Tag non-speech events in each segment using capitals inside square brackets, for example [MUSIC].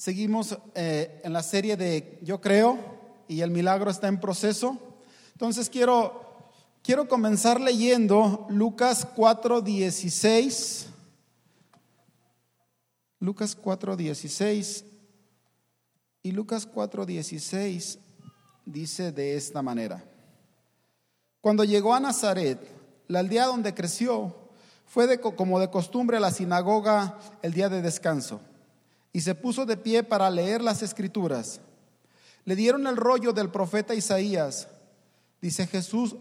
Seguimos eh, en la serie de Yo creo y el milagro está en proceso. Entonces quiero, quiero comenzar leyendo Lucas 4:16. Lucas 4:16. Y Lucas 4:16 dice de esta manera. Cuando llegó a Nazaret, la aldea donde creció, fue de, como de costumbre a la sinagoga el día de descanso y se puso de pie para leer las escrituras. Le dieron el rollo del profeta Isaías. Dice Jesús,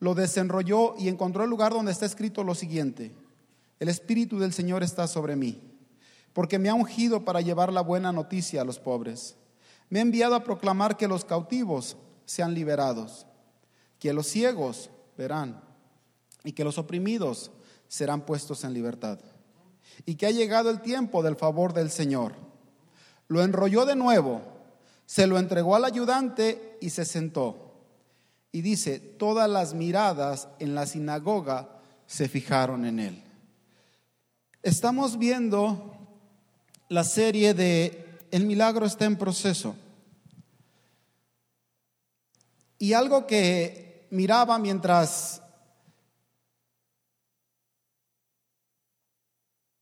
lo desenrolló y encontró el lugar donde está escrito lo siguiente. El Espíritu del Señor está sobre mí, porque me ha ungido para llevar la buena noticia a los pobres. Me ha enviado a proclamar que los cautivos sean liberados, que los ciegos verán y que los oprimidos serán puestos en libertad y que ha llegado el tiempo del favor del Señor. Lo enrolló de nuevo, se lo entregó al ayudante y se sentó. Y dice, todas las miradas en la sinagoga se fijaron en él. Estamos viendo la serie de El milagro está en proceso. Y algo que miraba mientras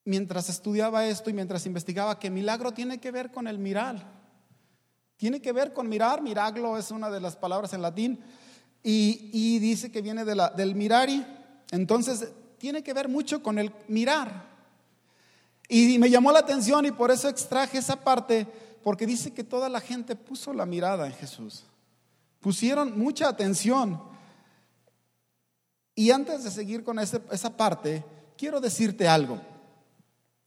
mientras estudiaba esto y mientras investigaba que milagro tiene que ver con el mirar. Tiene que ver con mirar, miraglo es una de las palabras en latín, y, dice que viene de la, del mirari, entonces tiene que ver mucho con el mirar. Y me llamó la atención y por eso extraje esa parte, porque dice que toda la gente puso la mirada en Jesús, pusieron mucha atención. Y antes de seguir con esa parte, quiero decirte algo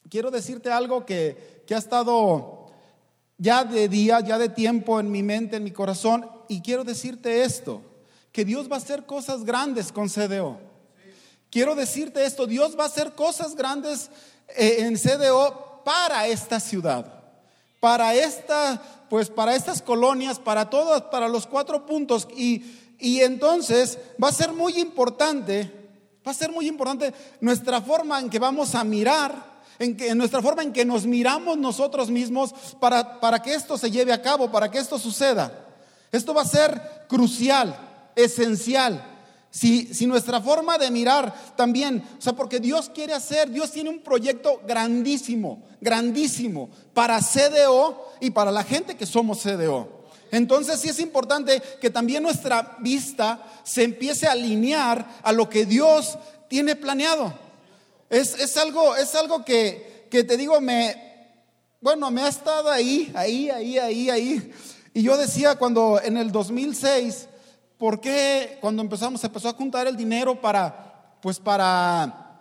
quiero decirte algo que, ha estado ya de día, ya de tiempo en mi mente, en mi corazón, y quiero decirte esto, que Dios va a hacer cosas grandes con CDO. Quiero decirte esto, Dios va a hacer cosas grandes eh, en CDO para esta ciudad, para esta, pues para estas colonias, para todas, para los cuatro puntos. Y, y entonces va a ser muy importante, va a ser muy importante nuestra forma en que vamos a mirar en, que, en nuestra forma en que nos miramos nosotros mismos para, para que esto se lleve a cabo, para que esto suceda. Esto va a ser crucial, esencial. Si, si, nuestra forma de mirar también, o sea, porque Dios quiere hacer, Dios tiene un proyecto grandísimo, grandísimo para CDO y para la gente que somos CDO. Entonces sí es importante que también nuestra vista se empiece a alinear a lo que Dios tiene planeado. Es, algo, es algo que, te digo, me, bueno, me ha estado ahí, ahí, ahí, ahí, ahí. Y yo decía cuando en el 2006, ¿por qué cuando empezamos, se empezó a juntar el dinero para, pues para,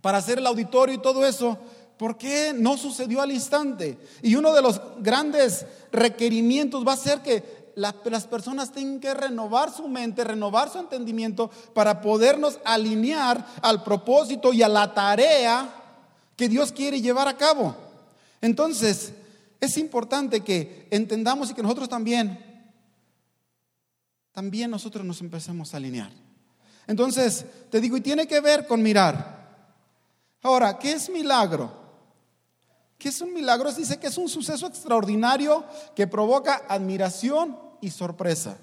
para hacer el auditorio y todo eso? ¿Por qué no sucedió al instante? Y uno de los grandes requerimientos va a ser que las personas tienen que renovar su mente, renovar su entendimiento para podernos alinear al propósito y a la tarea que Dios quiere llevar a cabo. Entonces, es importante que entendamos y que nosotros también, también nosotros nos empecemos a alinear. Entonces, te digo, y tiene que ver con mirar. Ahora, ¿qué es milagro? ¿Qué es un milagro? Dice que es un suceso extraordinario que provoca admiración y sorpresa.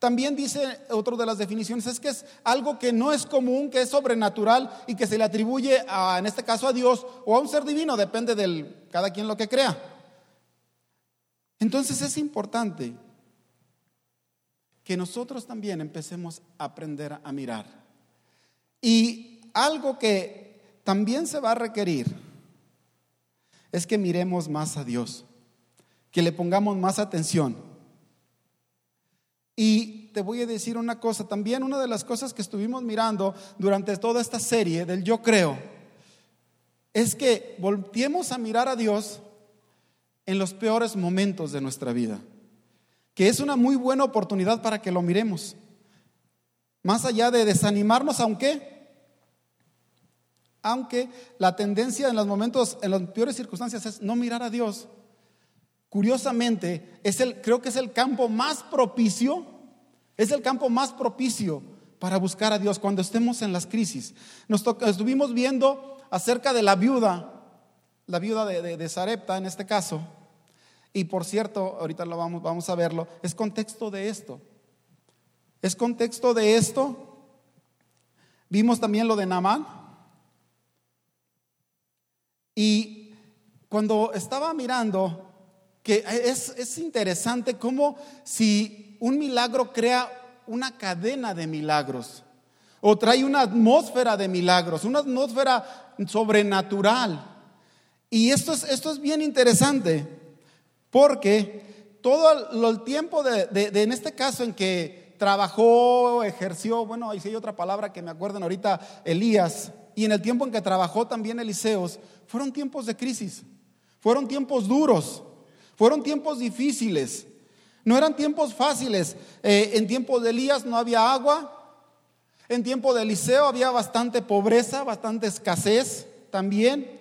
También dice otra de las definiciones, es que es algo que no es común, que es sobrenatural y que se le atribuye, a, en este caso a Dios o a un ser divino, depende de cada quien lo que crea. Entonces es importante que nosotros también empecemos a aprender a mirar. Y algo que también se va a requerir es que miremos más a Dios, que le pongamos más atención. Y te voy a decir una cosa, también una de las cosas que estuvimos mirando durante toda esta serie del yo creo, es que volteemos a mirar a Dios en los peores momentos de nuestra vida, que es una muy buena oportunidad para que lo miremos. Más allá de desanimarnos, aunque aunque la tendencia en los momentos, en las peores circunstancias es no mirar a Dios. Curiosamente, es el, creo que es el campo más propicio, es el campo más propicio para buscar a Dios cuando estemos en las crisis. Nos estuvimos viendo acerca de la viuda, la viuda de, de, Sarepta en este caso, Y por cierto, ahorita lo vamos, vamos a verlo, es contexto de esto. Es contexto de esto. Vimos también lo de Namán. Y cuando estaba mirando, que es, es interesante cómo si un milagro crea una cadena de milagros o trae una atmósfera de milagros, una atmósfera sobrenatural. Y esto es, esto es bien interesante, porque todo el tiempo de, de, en este caso en que trabajó, ejerció, bueno, ahí sí hay otra palabra que me acuerdan ahorita, Elías, y en el tiempo en que trabajó también Eliseos, fueron tiempos de crisis, fueron tiempos duros, fueron tiempos difíciles, no eran tiempos fáciles. Eh, en tiempo de Elías no había agua, en tiempo de Eliseo había bastante pobreza, bastante escasez también.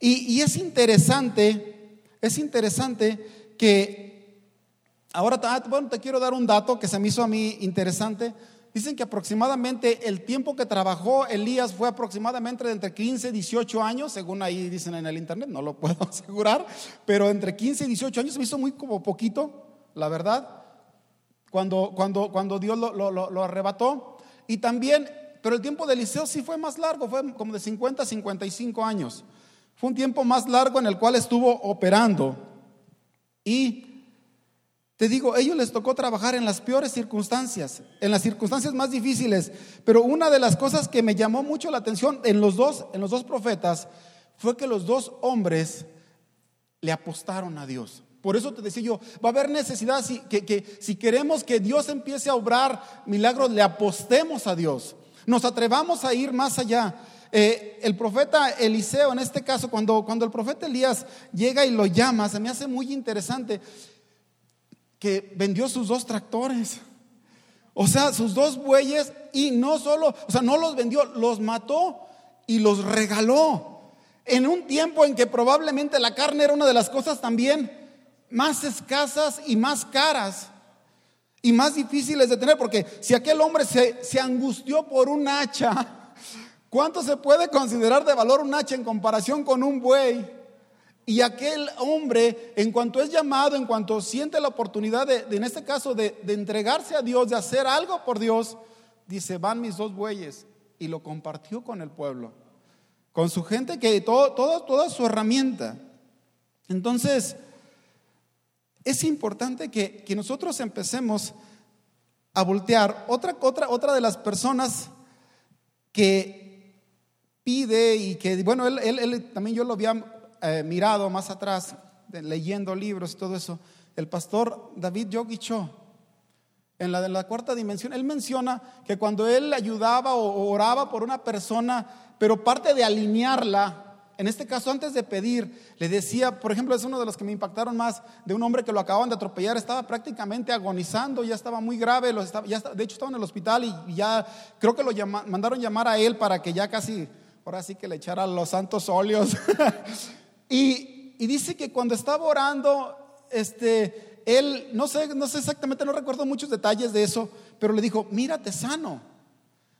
Y, es interesante, es interesante que ahora bueno, te quiero dar un dato que se me hizo a mí interesante. Dicen que aproximadamente el tiempo que trabajó Elías fue aproximadamente de entre 15 y 18 años, según ahí dicen en el internet, no lo [LAUGHS] puedo asegurar, pero entre 15 y 18 años se hizo muy como poquito, la verdad, cuando, cuando, cuando Dios lo, lo arrebató. Y también, pero el tiempo de Eliseo sí fue más largo, fue como de 50 a 55 años. Fue un tiempo más largo en el cual estuvo operando. Y te digo, ellos les tocó trabajar en las peores circunstancias, en las circunstancias más difíciles. Pero una de las cosas que me llamó mucho la atención en los dos, en los dos profetas fue que los dos hombres le apostaron a Dios. Por eso te decía yo, va a haber necesidad si, que, si queremos que Dios empiece a obrar milagros, le apostemos a Dios. Nos atrevamos a ir más allá. Eh, el profeta Eliseo, en este caso, cuando, cuando el profeta Elías llega y lo llama, se me hace muy interesante que vendió sus dos tractores. O sea, sus dos bueyes y no solo, o sea, no los vendió, los mató y los regaló. En un tiempo en que probablemente la carne era una de las cosas también más escasas y más caras y más difíciles de tener, porque si aquel hombre se, se angustió por un hacha, ¿cuánto se puede considerar de valor un hacha en comparación con un buey? Y aquel hombre, en cuanto es llamado, en cuanto siente la oportunidad de, en este caso, de, de, entregarse a Dios, de hacer algo por Dios, dice, van mis dos bueyes. Y lo compartió con el pueblo, con su gente, que todo, todo, toda su herramienta. Entonces, es importante que, nosotros empecemos a voltear. Otra, otra, otra de las personas que pide y que, bueno, él, también yo lo había eh, mirado más atrás, leyendo libros y todo eso, el pastor David Yogi en la de la cuarta dimensión, él menciona que cuando él ayudaba o oraba por una persona, pero parte de alinearla en este caso, antes de pedir, le decía, por ejemplo, es uno de los que me impactaron más, de un hombre que lo acababan de atropellar, estaba prácticamente agonizando, ya estaba muy grave, ya de hecho estaba en el hospital y ya creo que lo mandaron llamar a él para que ya casi, ahora sí que le echara los santos óleos. [LAUGHS] y, dice que cuando estaba orando, este, él, no sé, no sé exactamente, no recuerdo muchos detalles de eso, pero le dijo, mírate sano,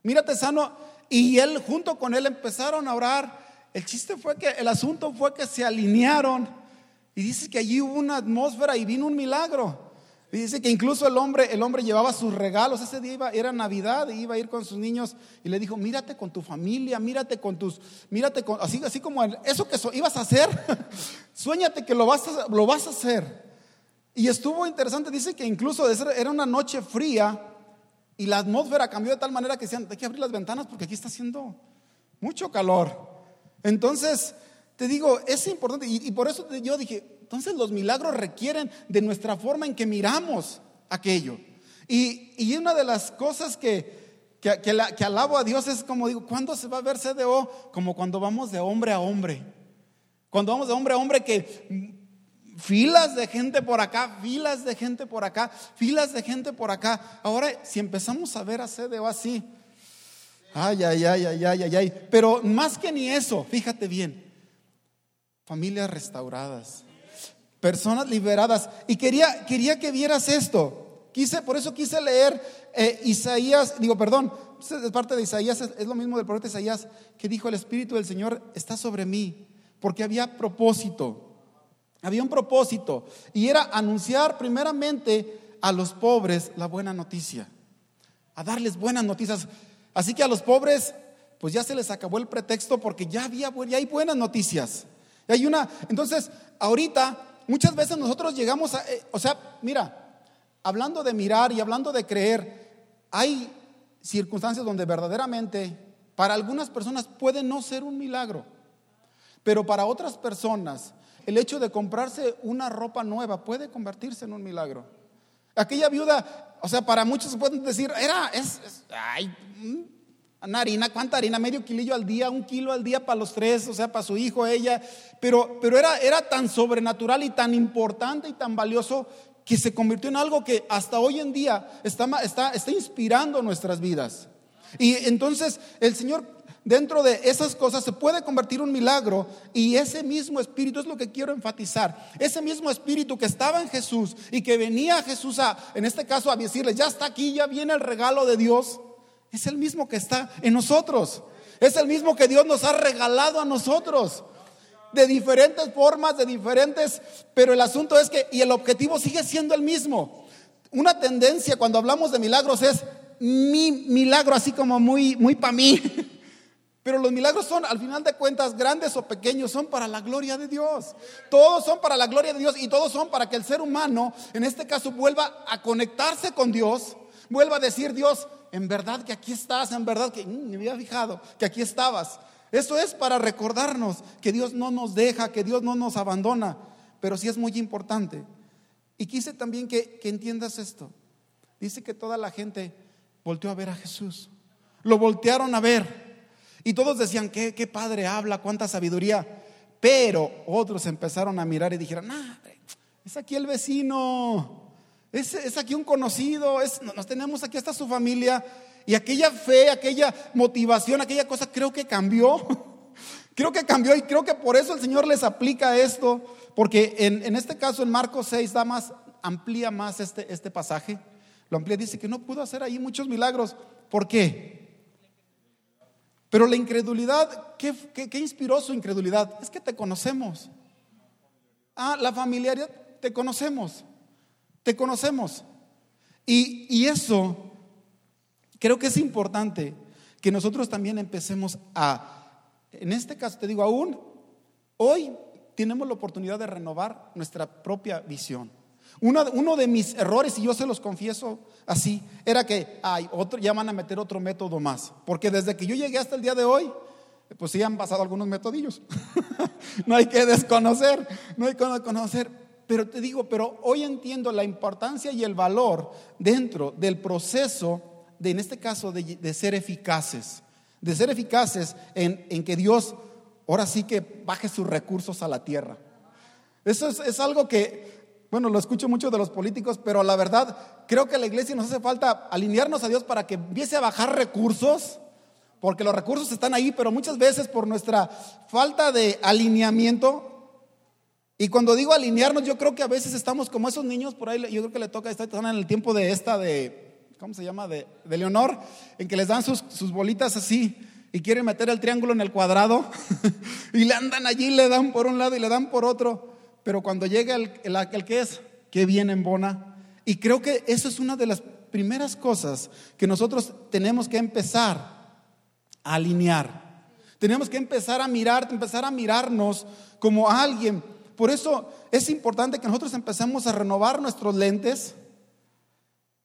mírate sano. Y él junto con él empezaron a orar el chiste fue que el asunto fue que se alinearon y dice que allí hubo una atmósfera y vino un milagro. Dice que incluso el hombre, el hombre llevaba sus regalos. Ese día era Navidad iba a ir con sus niños y le dijo, mírate con tu familia, mírate con tus, mírate con, así, así como eso que ibas a hacer, [LAUGHS] sueñate que lo vas, a, lo vas a hacer. Y estuvo interesante, dice que incluso era una noche fría y la atmósfera cambió de tal manera que decían, hay que abrir las ventanas porque aquí está haciendo mucho calor. Entonces, te digo, es importante y, por eso yo dije, entonces los milagros requieren de nuestra forma en que miramos aquello. Y, una de las cosas que, que, que, alabo a Dios es como digo, ¿cuándo se va a ver CDO? Como cuando vamos de hombre a hombre. Cuando vamos de hombre a hombre que filas de gente por acá, filas de gente por acá, filas de gente por acá. Ahora, si empezamos a ver a CDO así, Ay, ay, ay, ay, ay, ay, ay. Pero más que ni eso, fíjate bien. Familias restauradas, personas liberadas. Y quería, quería que vieras esto. Quise, por eso quise leer eh, Isaías, digo, perdón, es parte de Isaías, es, lo mismo del profeta Isaías, que dijo, el Espíritu del Señor está sobre mí, porque había propósito. Había un propósito y era anunciar primeramente a los pobres la buena noticia, a darles buenas noticias. Así que a los pobres, pues ya se les acabó el pretexto porque ya había, hay buenas noticias. Hay una, entonces, ahorita muchas veces nosotros llegamos a, eh, o sea, mira, hablando de mirar y hablando de creer, hay circunstancias donde verdaderamente para algunas personas puede no ser un milagro, pero para otras personas el hecho de comprarse una ropa nueva puede convertirse en un milagro. Aquella viuda, o sea, para muchos pueden decir, era, es, ay, mm, harina, ¿cuánta harina? Medio kilillo al día, un kilo al día para los tres, o sea, para su hijo, ella. Pero, pero era, era tan sobrenatural y tan importante y tan valioso que se convirtió en algo que hasta hoy en día está, está, está inspirando nuestras vidas. Y entonces el Señor dentro de esas cosas se puede convertir un milagro y ese mismo espíritu es lo que quiero enfatizar. Ese mismo espíritu que estaba en Jesús y que venía a Jesús a, en este caso, a decirle, ya está aquí, ya viene el regalo de Dios, es el mismo que está en nosotros. Es el mismo que Dios nos ha regalado a nosotros. De diferentes formas, de diferentes, pero el asunto es que, y el objetivo sigue siendo el mismo. Una tendencia cuando hablamos de milagros es mi milagro, así como muy, muy para mí. [LAUGHS] Pero los milagros son, al final de cuentas, grandes o pequeños, son para la gloria de Dios. Todos son para la gloria de Dios y todos son para que el ser humano, en este caso, vuelva a conectarse con Dios, vuelva a decir, Dios, en verdad que aquí estás, en verdad que mm, me había fijado que aquí estabas. Eso es para recordarnos que Dios no nos deja, que Dios no nos abandona, pero sí es muy importante. Y quise también que, que entiendas esto. Dice que toda la gente volteó a ver a Jesús. Lo voltearon a ver. Y todos decían, qué, qué padre habla, cuánta sabiduría. Pero otros empezaron a mirar y dijeron, es aquí el vecino, es, es aquí un conocido, nos tenemos aquí hasta su familia. Y aquella fe, aquella motivación, aquella cosa creo que cambió. [LAUGHS] creo que cambió y creo que por eso el Señor les aplica esto. Porque en, en este caso, en Marcos 6, da más, amplía más este, este pasaje. Lo amplía, dice que no pudo hacer ahí muchos milagros. ¿Por qué? Pero la incredulidad, ¿qué, inspiró su incredulidad? Es que te conocemos. Ah, la familiaridad, te conocemos. Te conocemos. Y, y eso, creo que es importante que nosotros también empecemos a, en este caso te digo, aún hoy tenemos la oportunidad de renovar nuestra propia visión. Uno, de mis errores, y yo se los confieso así, era que, ay, otro, ya van a meter otro método más. Porque desde que yo llegué hasta el día de hoy, pues sí han pasado algunos metodillos. [LAUGHS] no hay que desconocer, no hay que desconocer. Pero te digo, pero hoy entiendo la importancia y el valor dentro del proceso, de, en este caso, de, ser eficaces. De ser eficaces en, en, que Dios ahora sí que baje sus recursos a la tierra. Eso es, es algo que bueno, lo escucho mucho de los políticos, pero la verdad creo que a la iglesia nos hace falta alinearnos a Dios para que empiece a bajar recursos, porque los recursos están ahí, pero muchas veces por nuestra falta de alineamiento, y cuando digo alinearnos, yo creo que a veces estamos como esos niños por ahí, yo creo que le toca, están en el tiempo de esta, de, ¿cómo se llama? De, Leonor, en que les dan sus, bolitas así y quieren meter el triángulo en el cuadrado [LAUGHS] y le andan allí, le dan por un lado y le dan por otro pero cuando llega el, que es, que viene en bona. Y creo que eso es una de las primeras cosas que nosotros tenemos que empezar a alinear. Tenemos que empezar a mirar, empezar a mirarnos como alguien. Por eso es importante que nosotros empecemos a renovar nuestros lentes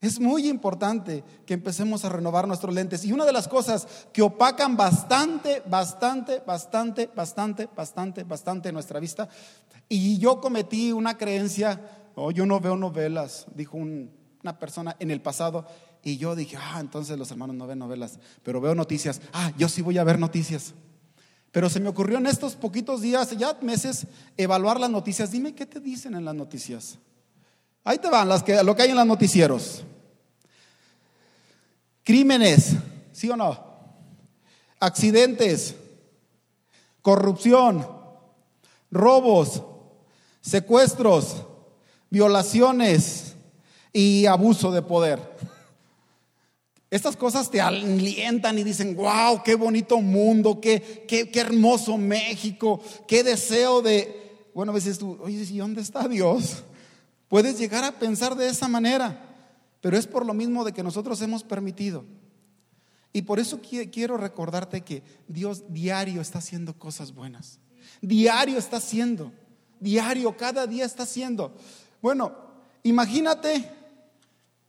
es muy importante que empecemos a renovar nuestros lentes. Y una de las cosas que opacan bastante, bastante, bastante, bastante, bastante, bastante nuestra vista. Y yo cometí una creencia, oh, yo no veo novelas, dijo una persona en el pasado. Y yo dije, ah, entonces los hermanos no ven novelas, pero veo noticias. Ah, yo sí voy a ver noticias. Pero se me ocurrió en estos poquitos días, ya meses, evaluar las noticias. Dime qué te dicen en las noticias. Ahí te van las que, lo que hay en los noticieros. Crímenes, ¿sí o no? Accidentes, corrupción, robos, secuestros, violaciones y abuso de poder. Estas cosas te alientan y dicen, wow, qué bonito mundo, qué, qué, qué hermoso México, qué deseo de, bueno, a veces tú, oye, ¿y dónde está Dios? Puedes llegar a pensar de esa manera, pero es por lo mismo de que nosotros hemos permitido. Y por eso quiero recordarte que Dios diario está haciendo cosas buenas. Diario está haciendo. Diario, cada día está haciendo. Bueno, imagínate,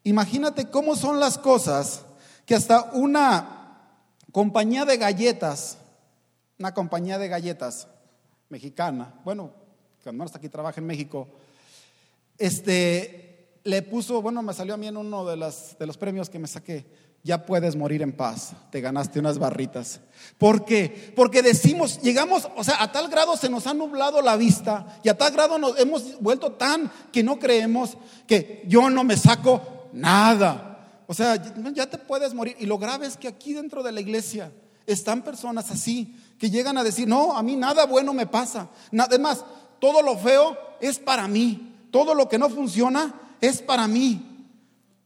imagínate cómo son las cosas que hasta una compañía de galletas, una compañía de galletas mexicana, bueno, que al menos aquí trabaja en México, este, le puso, bueno, me salió a mí en uno de, las, de los premios que me saqué, ya puedes morir en paz, te ganaste unas barritas. ¿Por qué? Porque decimos, llegamos, o sea, a tal grado se nos ha nublado la vista y a tal grado nos hemos vuelto tan que no creemos que yo no me saco nada. O sea, ya te puedes morir. Y lo grave es que aquí dentro de la iglesia están personas así que llegan a decir, no, a mí nada bueno me pasa. Además, todo lo feo es para mí. Todo lo que no funciona es para mí.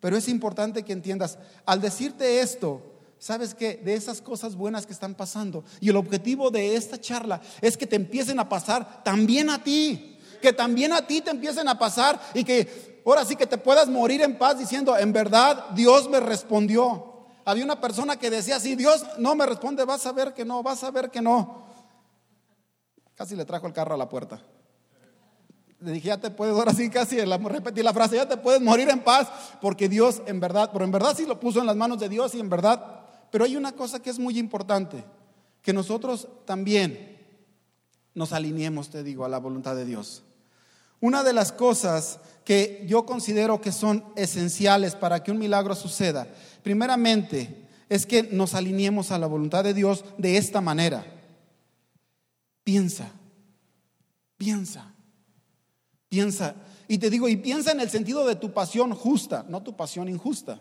Pero es importante que entiendas, al decirte esto, ¿sabes qué? De esas cosas buenas que están pasando. Y el objetivo de esta charla es que te empiecen a pasar también a ti. Que también a ti te empiecen a pasar y que ahora sí que te puedas morir en paz diciendo, en verdad Dios me respondió. Había una persona que decía así, Dios no me responde, vas a ver que no, vas a ver que no. Casi le trajo el carro a la puerta. Le dije, ya te puedes, ahora sí casi repetí la frase, ya te puedes morir en paz, porque Dios en verdad, pero en verdad sí lo puso en las manos de Dios y en verdad, pero hay una cosa que es muy importante, que nosotros también nos alineemos, te digo, a la voluntad de Dios. Una de las cosas que yo considero que son esenciales para que un milagro suceda, primeramente, es que nos alineemos a la voluntad de Dios de esta manera. Piensa, piensa. Piensa, y te digo, y piensa en el sentido de tu pasión justa, no tu pasión injusta.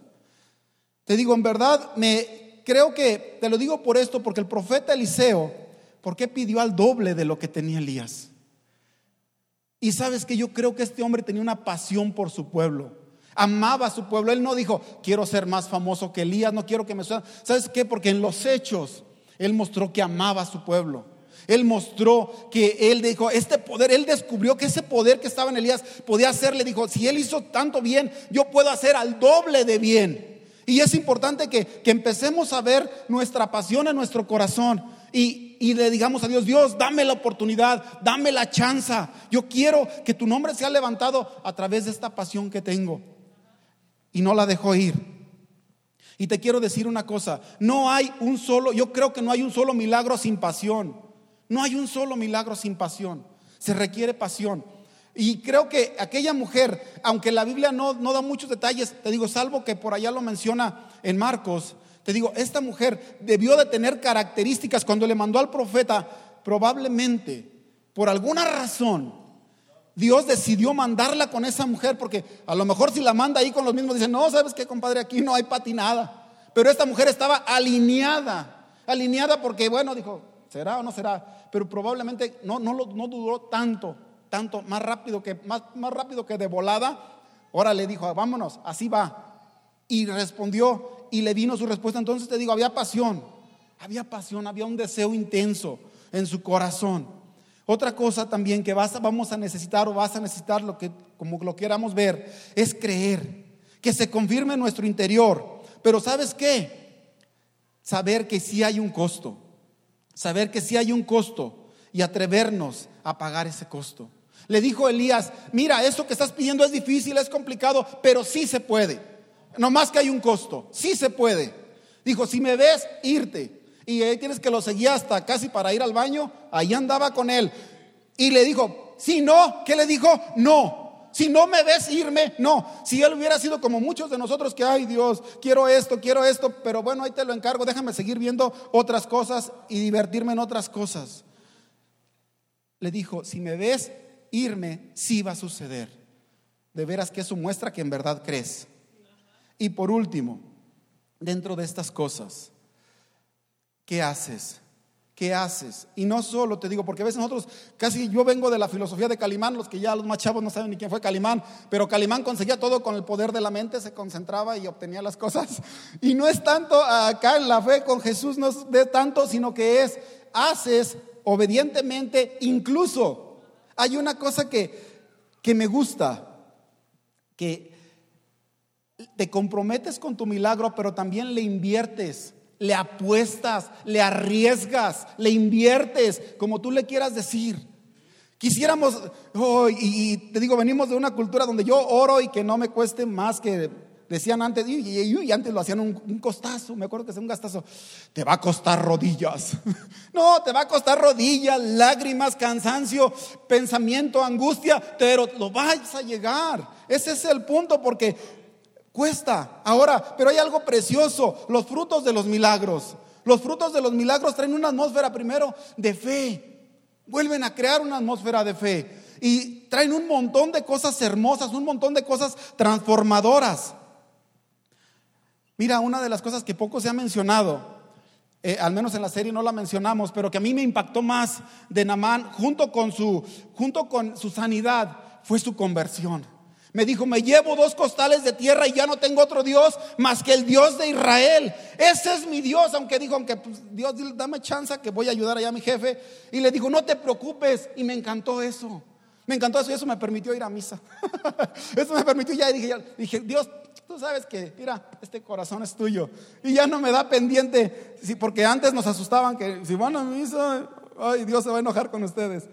Te digo, en verdad, me creo que te lo digo por esto, porque el profeta Eliseo, ¿por qué pidió al doble de lo que tenía Elías? Y sabes que yo creo que este hombre tenía una pasión por su pueblo. Amaba a su pueblo. Él no dijo, quiero ser más famoso que Elías, no quiero que me suene. ¿Sabes qué? Porque en los hechos él mostró que amaba a su pueblo. Él mostró que él dijo, este poder, él descubrió que ese poder que estaba en Elías podía hacerle, dijo, si él hizo tanto bien, yo puedo hacer al doble de bien. Y es importante que, que empecemos a ver nuestra pasión en nuestro corazón y, y, le digamos a Dios, Dios, dame la oportunidad, dame la chance. Yo quiero que tu nombre sea levantado a través de esta pasión que tengo. Y no la dejó ir. Y te quiero decir una cosa, no hay un solo, yo creo que no hay un solo milagro sin pasión. No hay un solo milagro sin pasión. Se requiere pasión. Y creo que aquella mujer, aunque la Biblia no, no da muchos detalles, te digo, salvo que por allá lo menciona en Marcos, te digo, esta mujer debió de tener características cuando le mandó al profeta, probablemente, por alguna razón, Dios decidió mandarla con esa mujer, porque a lo mejor si la manda ahí con los mismos, dicen, no, sabes qué, compadre, aquí no hay patinada. Pero esta mujer estaba alineada, alineada porque, bueno, dijo, ¿será o no será? pero probablemente no, no, no duró tanto, tanto, más rápido que, más, más rápido que de volada. Ahora le dijo, vámonos, así va. Y respondió y le vino su respuesta. Entonces te digo, había pasión, había pasión, había un deseo intenso en su corazón. Otra cosa también que vas, vamos a necesitar o vas a necesitar, lo que, como lo queramos ver, es creer, que se confirme en nuestro interior. Pero ¿sabes qué? Saber que sí hay un costo saber que si hay un costo y atrevernos a pagar ese costo. Le dijo Elías, mira, eso que estás pidiendo es difícil, es complicado, pero sí se puede. No más que hay un costo, sí se puede. Dijo, si me ves, irte. Y ahí tienes que lo seguía hasta casi para ir al baño, ahí andaba con él. Y le dijo, si no, ¿qué le dijo? No. Si no me ves irme, no. Si él hubiera sido como muchos de nosotros que, ay Dios, quiero esto, quiero esto, pero bueno, ahí te lo encargo, déjame seguir viendo otras cosas y divertirme en otras cosas. Le dijo, si me ves irme, sí va a suceder. De veras que eso muestra que en verdad crees. Y por último, dentro de estas cosas, ¿qué haces? ¿qué haces? Y no solo te digo, porque a veces nosotros, casi yo vengo de la filosofía de Calimán, los que ya los más chavos no saben ni quién fue Calimán, pero Calimán conseguía todo con el poder de la mente, se concentraba y obtenía las cosas. [LAUGHS] Y no es tanto acá en la fe con Jesús, no es de tanto, sino que es, haces obedientemente incluso Hay una cosa que, que me gusta, que te comprometes con tu milagro, pero también le inviertes, le apuestas, le arriesgas, le inviertes, como tú le quieras decir. Quisiéramos, y, te digo, venimos de una cultura donde yo oro y que no me cueste más que decían antes, y, antes lo hacían un, costazo, me acuerdo que es un gastazo, te va a costar rodillas. [LAUGHS] no, te va a costar rodillas, lágrimas, cansancio, pensamiento, angustia, pero lo vas a llegar. Ese es el punto porque cuesta. Ahora, pero hay algo precioso, los frutos de los milagros. Los frutos de los milagros traen una atmósfera primero de fe. Vuelven a crear una atmósfera de fe y traen un montón de cosas hermosas, un montón de cosas transformadoras. Mira, una de las cosas que poco se ha mencionado, eh, al menos en la serie no la mencionamos, pero que a mí me impactó más de Namán, junto con su, junto con su sanidad, fue su conversión. Me dijo, me llevo dos costales de tierra y ya no tengo otro Dios más que el Dios de Israel. Ese es mi Dios, aunque dijo, aunque pues, Dios, dame chance que voy a ayudar allá a mi jefe. Y le dijo, no te preocupes. Y me encantó eso. Me encantó eso y eso me permitió ir a misa. [LAUGHS] eso me permitió ya. Dije, dije, Dios, tú sabes que, mira, este corazón es tuyo. Y ya no me da pendiente, porque antes nos asustaban que si van a misa, ay, Dios se va a enojar con ustedes.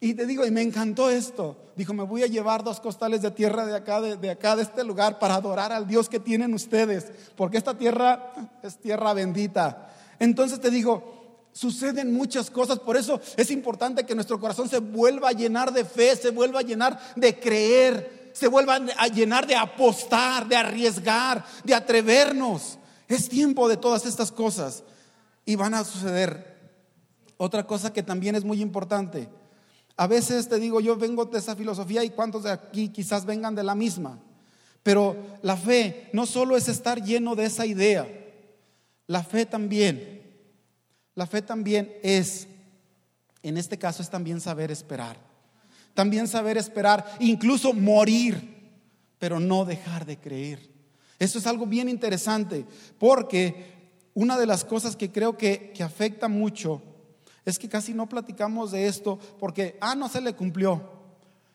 Y te digo, y me encantó esto. Dijo, me voy a llevar dos costales de tierra de acá, de, de, acá, de este lugar, para adorar al Dios que tienen ustedes, porque esta tierra es tierra bendita. Entonces te digo, suceden muchas cosas, por eso es importante que nuestro corazón se vuelva a llenar de fe, se vuelva a llenar de creer, se vuelvan a llenar de apostar, de arriesgar, de atrevernos. Es tiempo de todas estas cosas y van a suceder. Otra cosa que también es muy importante. A veces te digo, yo vengo de esa filosofía y cuántos de aquí quizás vengan de la misma. Pero la fe no solo es estar lleno de esa idea, la fe también, la fe también es, en este caso es también saber esperar también saber esperar, incluso morir, pero no dejar de creer. Eso es algo bien interesante, porque una de las cosas que creo que, que afecta mucho es que casi no platicamos de esto porque, ah, no se le cumplió.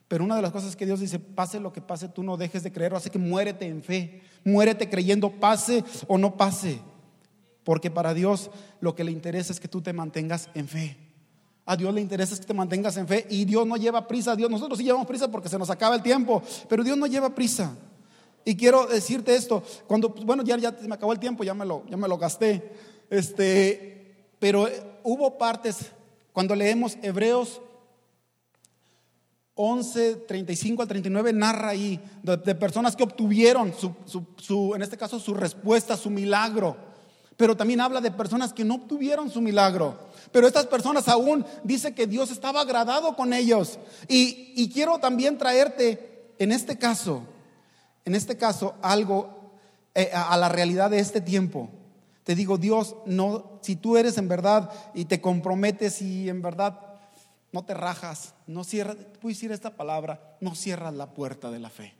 Pero una de las cosas que Dios dice, pase lo que pase, tú no dejes de creer, así que muérete en fe, muérete creyendo, pase o no pase. Porque para Dios lo que le interesa es que tú te mantengas en fe. A Dios le interesa que te mantengas en fe y Dios no lleva prisa. Dios, nosotros sí llevamos prisa porque se nos acaba el tiempo, pero Dios no lleva prisa. Y quiero decirte esto, cuando, pues, bueno, ya, ya me acabó el tiempo, ya me lo, ya me lo gasté. Este, pero eh, hubo partes, cuando leemos Hebreos 11, 35 al 39, narra ahí de, personas que obtuvieron su, en este caso, su respuesta, su milagro pero también habla de personas que no obtuvieron su milagro. Pero estas personas aún dice que Dios estaba agradado con ellos. Y, quiero también traerte en este caso, en este caso, algo eh, a la realidad de este tiempo. Te digo, Dios, no, si tú eres en verdad y te comprometes y en verdad no te rajas, no cierras, puedo decir esta palabra, no cierras la puerta de la fe.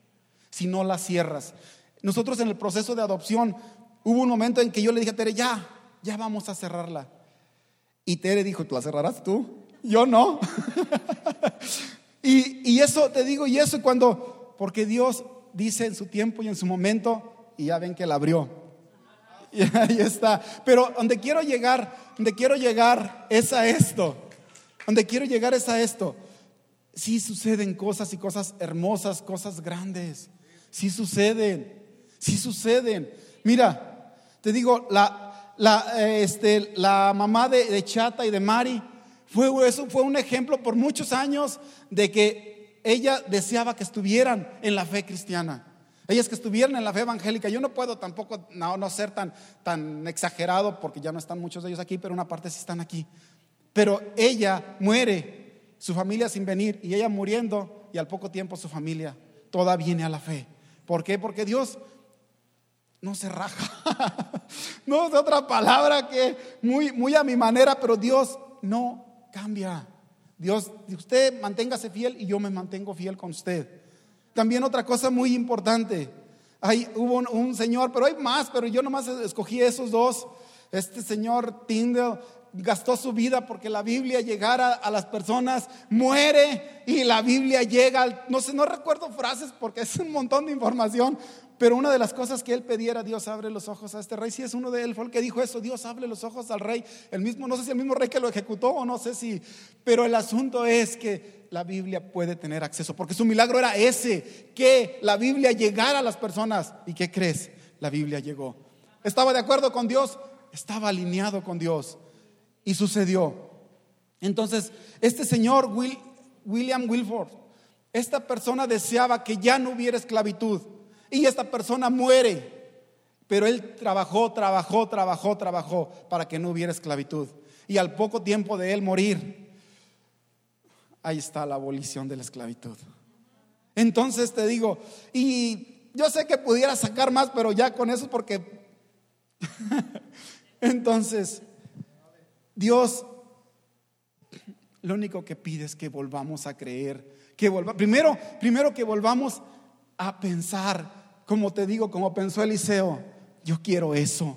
Si no la cierras. Nosotros en el proceso de adopción Hubo un momento en que yo le dije a Tere, ya, ya vamos a cerrarla. Y Tere dijo, ¿tú la cerrarás tú? Yo no. [LAUGHS] y, eso, te digo, y eso cuando, porque Dios dice en su tiempo y en su momento, y ya ven que la abrió. [LAUGHS] Y ahí está. Pero donde quiero llegar, donde quiero llegar es a esto. Donde quiero llegar es a esto. Sí suceden cosas y cosas hermosas, cosas grandes. Sí suceden. Sí suceden. Mira, te digo, la, la, este, la mamá de, Chata y de Mari fue, eso fue un ejemplo por muchos años de que ella deseaba que estuvieran en la fe cristiana. Ellas que estuvieran en la fe evangélica. Yo no puedo tampoco no, no ser tan, tan exagerado porque ya no están muchos de ellos aquí, pero una parte sí están aquí. Pero ella muere, su familia sin venir, y ella muriendo, y al poco tiempo su familia toda viene a la fe. ¿Por qué? Porque Dios no se raja. [LAUGHS] no es otra palabra que muy, muy a mi manera, pero Dios no cambia. Dios, usted manténgase fiel y yo me mantengo fiel con usted. También otra cosa muy importante. Hay, hubo un, señor, pero hay más, pero yo nomás escogí esos dos. Este señor Tyndall, gastó su vida porque la Biblia llegara a las personas, muere y la Biblia llega, no sé, no recuerdo frases porque es un montón de información, pero una de las cosas que él pediera, Dios abre los ojos a este rey, si es uno de él, fue el que dijo eso, Dios abre los ojos al rey, el mismo, no sé si el mismo rey que lo ejecutó o no sé si, pero el asunto es que la Biblia puede tener acceso, porque su milagro era ese, que la Biblia llegara a las personas. ¿Y qué crees? La Biblia llegó. ¿Estaba de acuerdo con Dios? Estaba alineado con Dios. Y sucedió. Entonces, este señor William Wilford, esta persona deseaba que ya no hubiera esclavitud. Y esta persona muere. Pero él trabajó, trabajó, trabajó, trabajó para que no hubiera esclavitud. Y al poco tiempo de él morir, ahí está la abolición de la esclavitud. Entonces te digo, y yo sé que pudiera sacar más, pero ya con eso porque... [LAUGHS] Entonces, Dios lo único que pide es que volvamos a creer, que volva, primero, primero que volvamos a pensar, como te digo, como pensó Eliseo, yo quiero eso.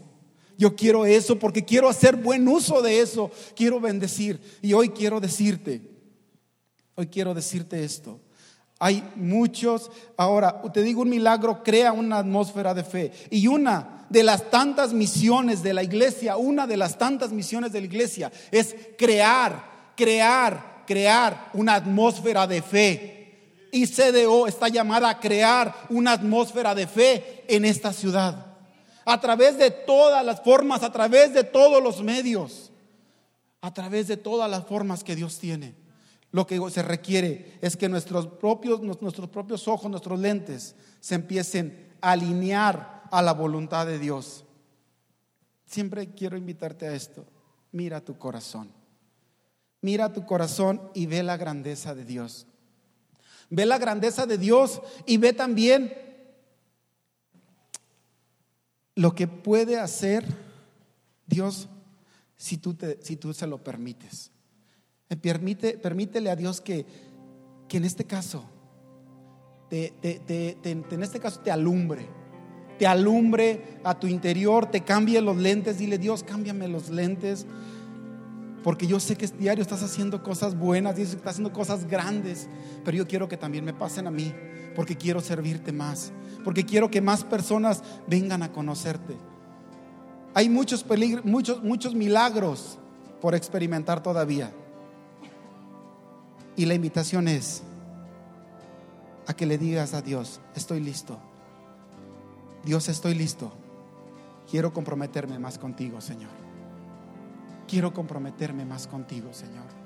Yo quiero eso porque quiero hacer buen uso de eso, quiero bendecir. Y hoy quiero decirte, hoy quiero decirte esto. Hay muchos, ahora te digo un milagro, crea una atmósfera de fe. Y una de las tantas misiones de la iglesia, una de las tantas misiones de la iglesia es crear, crear, crear una atmósfera de fe. Y CDO está llamada a crear una atmósfera de fe en esta ciudad. A través de todas las formas, a través de todos los medios, a través de todas las formas que Dios tiene. Lo que se requiere es que nuestros propios, nuestros propios ojos, nuestros lentes se empiecen a alinear a la voluntad de Dios. Siempre quiero invitarte a esto. Mira tu corazón. Mira tu corazón y ve la grandeza de Dios. Ve la grandeza de Dios y ve también lo que puede hacer Dios si tú, te, si tú se lo permites. Permite, permítele a Dios que, que en este caso, en este caso te alumbre te alumbre a tu interior, te cambie los lentes, dile Dios, cámbiame los lentes, porque yo sé que es diario estás haciendo cosas buenas, estás haciendo cosas grandes, pero yo quiero que también me pasen a mí, porque quiero servirte más, porque quiero que más personas vengan a conocerte. Hay muchos peligros, muchos, muchos milagros por experimentar todavía. Y la invitación es a que le digas a Dios, estoy listo. Dios, estoy listo. Quiero comprometerme más contigo, Señor. Quiero comprometerme más contigo, Señor.